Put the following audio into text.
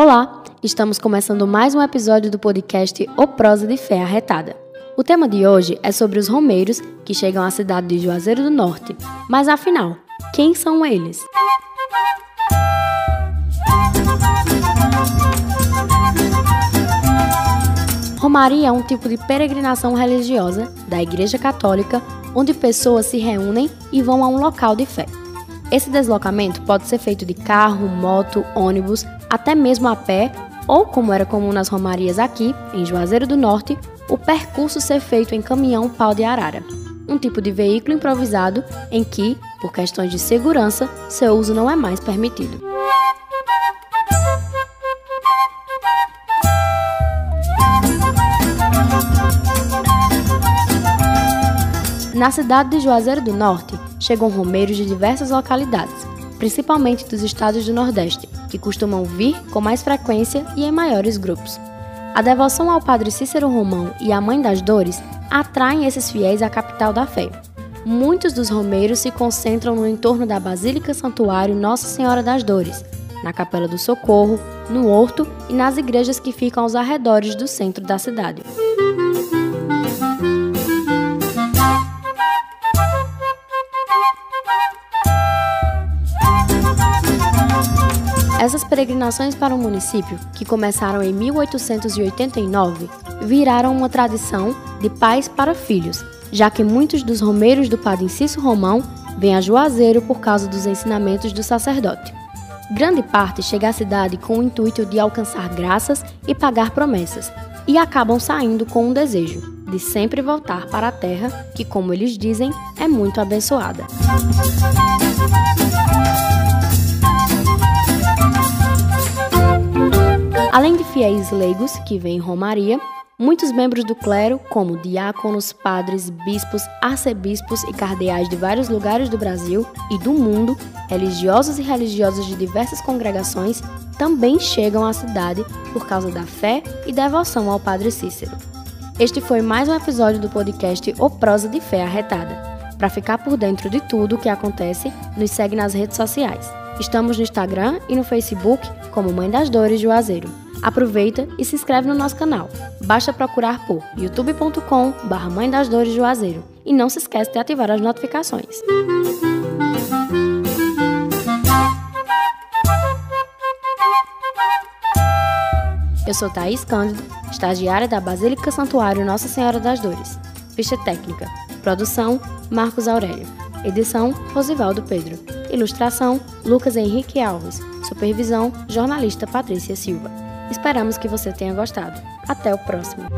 Olá, estamos começando mais um episódio do podcast O Prosa de Fé Arretada. O tema de hoje é sobre os romeiros que chegam à cidade de Juazeiro do Norte. Mas afinal, quem são eles? Romaria é um tipo de peregrinação religiosa da Igreja Católica onde pessoas se reúnem e vão a um local de fé. Esse deslocamento pode ser feito de carro, moto, ônibus, até mesmo a pé, ou, como era comum nas romarias aqui, em Juazeiro do Norte, o percurso ser feito em caminhão pau de arara, um tipo de veículo improvisado em que, por questões de segurança, seu uso não é mais permitido. Na cidade de Juazeiro do Norte, chegam romeiros de diversas localidades, principalmente dos estados do Nordeste, que costumam vir com mais frequência e em maiores grupos. A devoção ao Padre Cícero Romão e à Mãe das Dores atraem esses fiéis à capital da fé. Muitos dos romeiros se concentram no entorno da Basílica Santuário Nossa Senhora das Dores, na Capela do Socorro, no Horto e nas igrejas que ficam aos arredores do centro da cidade. Essas peregrinações para o município, que começaram em 1889, viraram uma tradição de pais para filhos, já que muitos dos romeiros do Padre Inciso Romão vêm a Juazeiro por causa dos ensinamentos do sacerdote. Grande parte chega à cidade com o intuito de alcançar graças e pagar promessas, e acabam saindo com um desejo de sempre voltar para a terra que, como eles dizem, é muito abençoada. Além de fiéis leigos que vêm em Romaria, muitos membros do clero, como diáconos, padres, bispos, arcebispos e cardeais de vários lugares do Brasil e do mundo, religiosos e religiosas de diversas congregações, também chegam à cidade por causa da fé e devoção ao Padre Cícero. Este foi mais um episódio do podcast O Prosa de Fé Arretada. Para ficar por dentro de tudo o que acontece, nos segue nas redes sociais. Estamos no Instagram e no Facebook como Mãe das Dores Juazeiro. Aproveita e se inscreve no nosso canal. Basta procurar por youtube.com barra Mãe das Dores Juazeiro. E não se esqueça de ativar as notificações. Eu sou Thaís Cândido, estagiária da Basílica Santuário Nossa Senhora das Dores. Ficha técnica. Produção, Marcos Aurélio. Edição, Rosivaldo Pedro. Ilustração, Lucas Henrique Alves. Supervisão, jornalista Patrícia Silva. Esperamos que você tenha gostado. Até o próximo.